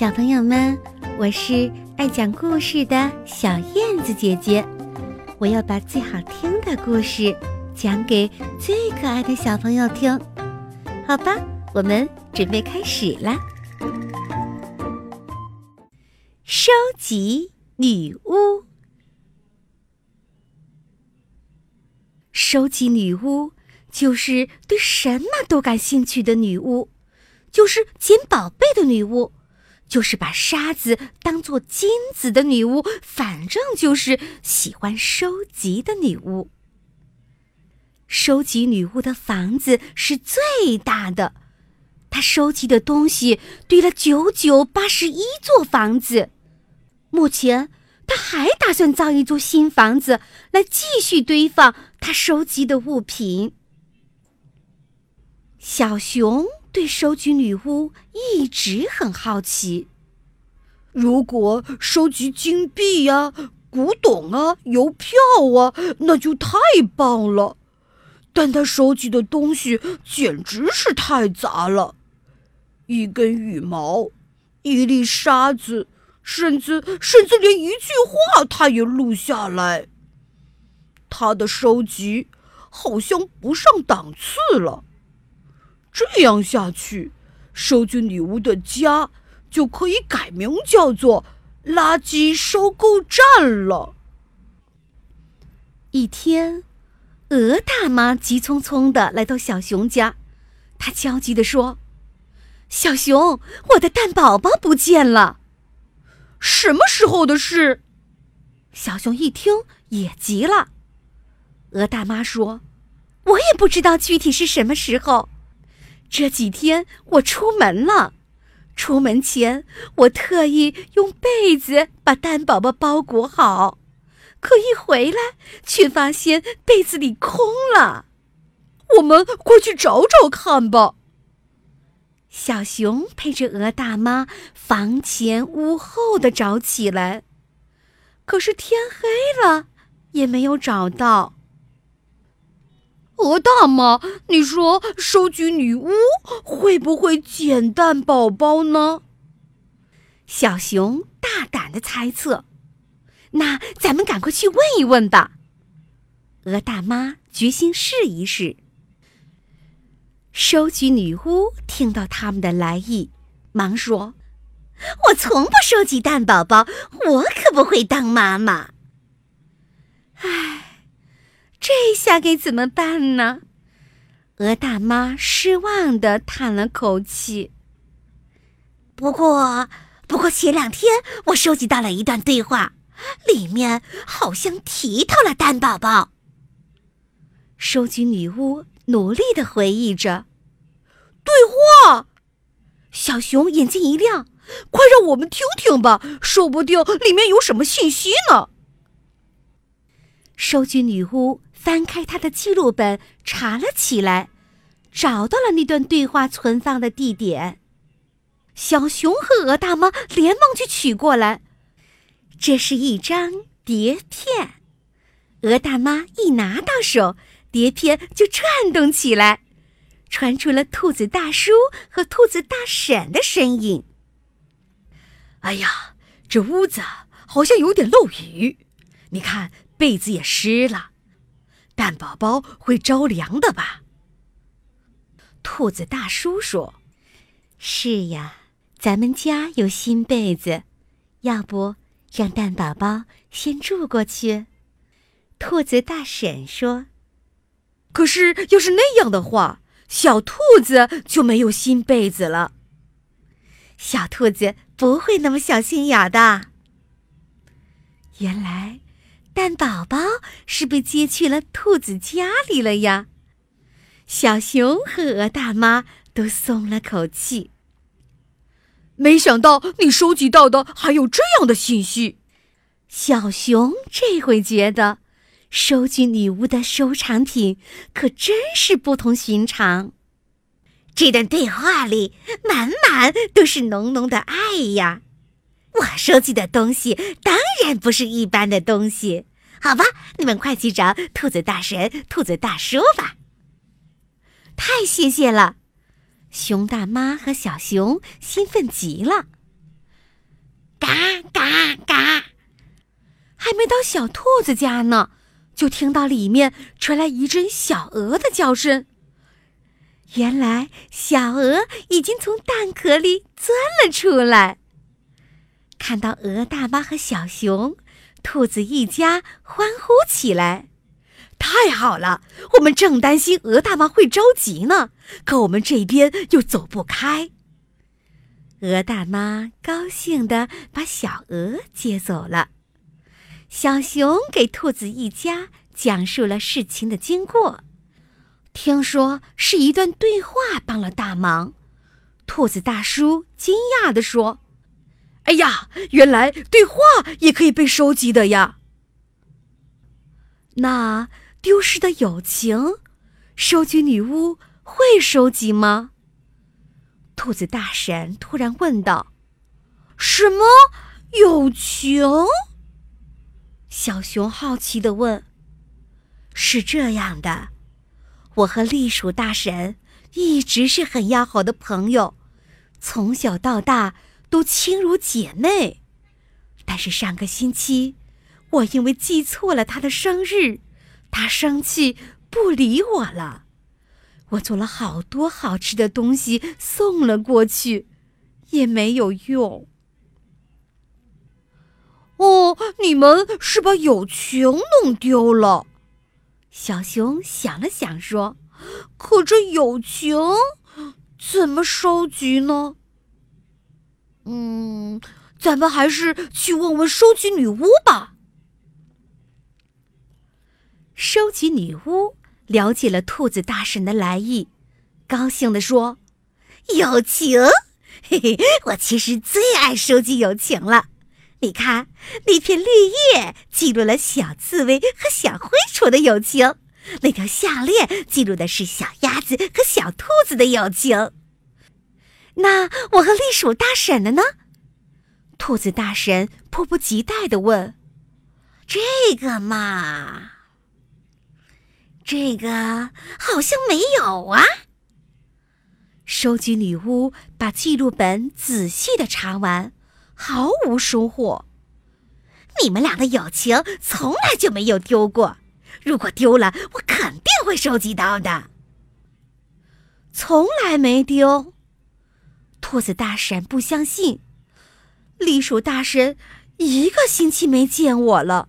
小朋友们，我是爱讲故事的小燕子姐姐，我要把最好听的故事讲给最可爱的小朋友听，好吧？我们准备开始啦！收集女巫，收集女巫就是对什么都感兴趣的女巫，就是捡宝贝的女巫。就是把沙子当做金子的女巫，反正就是喜欢收集的女巫。收集女巫的房子是最大的，她收集的东西堆了九九八十一座房子。目前，她还打算造一座新房子来继续堆放她收集的物品。小熊。对收集女巫一直很好奇。如果收集金币呀、古董啊、邮票啊，那就太棒了。但他收集的东西简直是太杂了：一根羽毛，一粒沙子，甚至甚至连一句话他也录下来。他的收集好像不上档次了。这样下去，收据女巫的家就可以改名叫做“垃圾收购站”了。一天，鹅大妈急匆匆的来到小熊家，她焦急的说：“小熊，我的蛋宝宝不见了！什么时候的事？”小熊一听也急了。鹅大妈说：“我也不知道具体是什么时候。”这几天我出门了，出门前我特意用被子把蛋宝宝包裹好，可一回来却发现被子里空了。我们快去找找看吧。小熊陪着鹅大妈房前屋后的找起来，可是天黑了也没有找到。鹅大妈，你说收集女巫会不会捡蛋宝宝呢？小熊大胆的猜测。那咱们赶快去问一问吧。鹅大妈决心试一试。收集女巫听到他们的来意，忙说：“我从不收集蛋宝宝，我可不会当妈妈。”唉。这下该怎么办呢？鹅大妈失望的叹了口气。不过，不过前两天我收集到了一段对话，里面好像提到了蛋宝宝。收集女巫努力的回忆着，对话。小熊眼睛一亮，快让我们听听吧，说不定里面有什么信息呢。收据女巫。翻开她的记录本，查了起来，找到了那段对话存放的地点。小熊和鹅大妈连忙去取过来。这是一张碟片，鹅大妈一拿到手，碟片就转动起来，传出了兔子大叔和兔子大婶的声音。哎呀，这屋子好像有点漏雨，你看被子也湿了。蛋宝宝会着凉的吧？兔子大叔说：“是呀，咱们家有新被子，要不让蛋宝宝先住过去？”兔子大婶说：“可是要是那样的话，小兔子就没有新被子了。小兔子不会那么小心眼的。”原来。但宝宝是被接去了兔子家里了呀，小熊和鹅大妈都松了口气。没想到你收集到的还有这样的信息，小熊这回觉得，收集女巫的收藏品可真是不同寻常。这段对话里满满都是浓浓的爱呀。我收集的东西当然不是一般的东西，好吧，你们快去找兔子大神、兔子大叔吧。太谢谢了，熊大妈和小熊兴奋极了。嘎嘎嘎。还没到小兔子家呢，就听到里面传来一阵小鹅的叫声。原来小鹅已经从蛋壳里钻了出来。看到鹅大妈和小熊，兔子一家欢呼起来。太好了！我们正担心鹅大妈会着急呢，可我们这边又走不开。鹅大妈高兴地把小鹅接走了。小熊给兔子一家讲述了事情的经过，听说是一段对话帮了大忙。兔子大叔惊讶地说：“哎呀，原来对话也可以被收集的呀！那……”丢失的友情，收集女巫会收集吗？兔子大婶突然问道：“什么友情？”小熊好奇的问：“是这样的，我和栗鼠大婶一直是很要好的朋友，从小到大都亲如姐妹。但是上个星期，我因为记错了她的生日。”她生气不理我了，我做了好多好吃的东西送了过去，也没有用。哦，你们是把友情弄丢了。小熊想了想说：“可这友情怎么收集呢？嗯，咱们还是去问问收集女巫吧。”收集女巫了解了兔子大婶的来意，高兴地说：“友情，嘿嘿，我其实最爱收集友情了。你看，那片绿叶记录了小刺猬和小灰鼠的友情，那条项链记录的是小鸭子和小兔子的友情。那我和栗鼠大婶的呢？”兔子大婶迫不及待地问：“这个嘛。”这个好像没有啊。收集女巫把记录本仔细的查完，毫无收获。你们俩的友情从来就没有丢过，如果丢了，我肯定会收集到的。从来没丢。兔子大婶不相信。栗鼠大婶一个星期没见我了，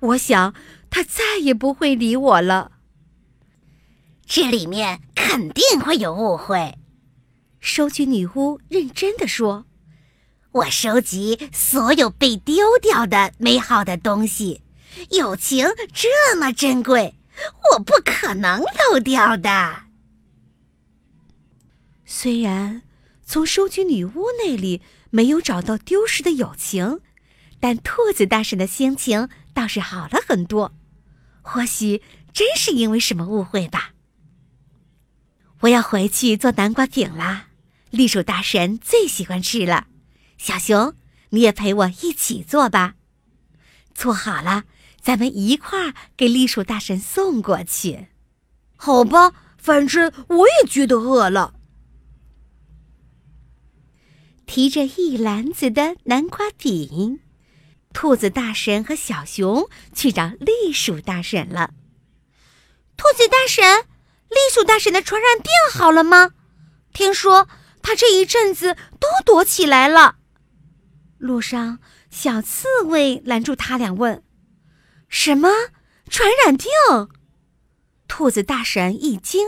我想他再也不会理我了。这里面肯定会有误会，收集女巫认真的说：“我收集所有被丢掉的美好的东西，友情这么珍贵，我不可能漏掉的。”虽然从收集女巫那里没有找到丢失的友情，但兔子大婶的心情倒是好了很多。或许真是因为什么误会吧。我要回去做南瓜饼啦，栗鼠大神最喜欢吃了。小熊，你也陪我一起做吧。做好了，咱们一块儿给栗鼠大神送过去。好吧，反正我也觉得饿了。提着一篮子的南瓜饼，兔子大神和小熊去找栗鼠大婶了。兔子大婶。栗鼠大婶的传染病好了吗？听说他这一阵子都躲起来了。路上，小刺猬拦住他俩问：“什么传染病？”兔子大婶一惊：“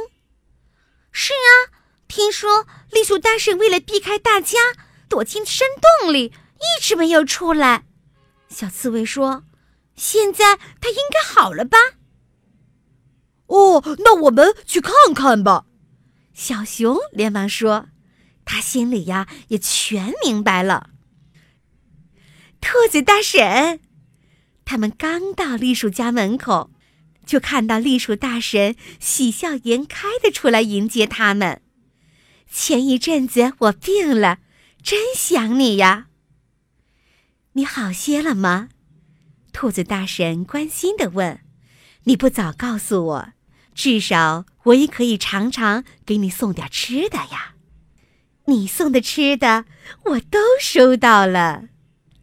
是啊，听说栗鼠大婶为了避开大家，躲进山洞里，一直没有出来。”小刺猬说：“现在它应该好了吧？”哦，那我们去看看吧。小熊连忙说：“他心里呀也全明白了。”兔子大婶，他们刚到栗鼠家门口，就看到栗鼠大婶喜笑颜开的出来迎接他们。前一阵子我病了，真想你呀。你好些了吗？兔子大婶关心的问：“你不早告诉我。”至少我也可以常常给你送点吃的呀，你送的吃的我都收到了。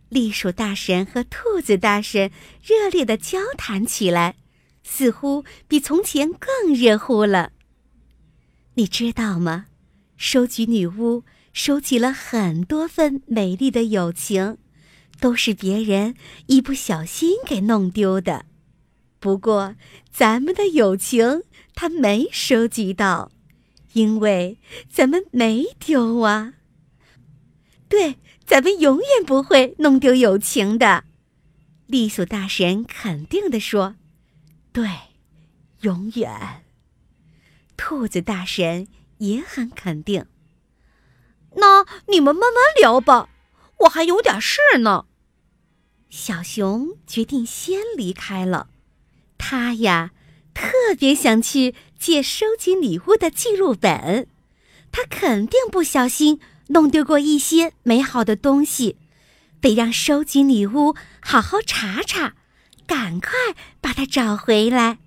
栗鼠大神和兔子大神热烈的交谈起来，似乎比从前更热乎了。你知道吗？收集女巫收集了很多份美丽的友情，都是别人一不小心给弄丢的。不过，咱们的友情他没收集到，因为咱们没丢啊。对。咱们永远不会弄丢友情的，栗鼠大神肯定地说：“对，永远。”兔子大神也很肯定。那你们慢慢聊吧，我还有点事呢。小熊决定先离开了，他呀特别想去借收集礼物的记录本，他肯定不小心。弄丢过一些美好的东西，得让收集礼物好好查查，赶快把它找回来。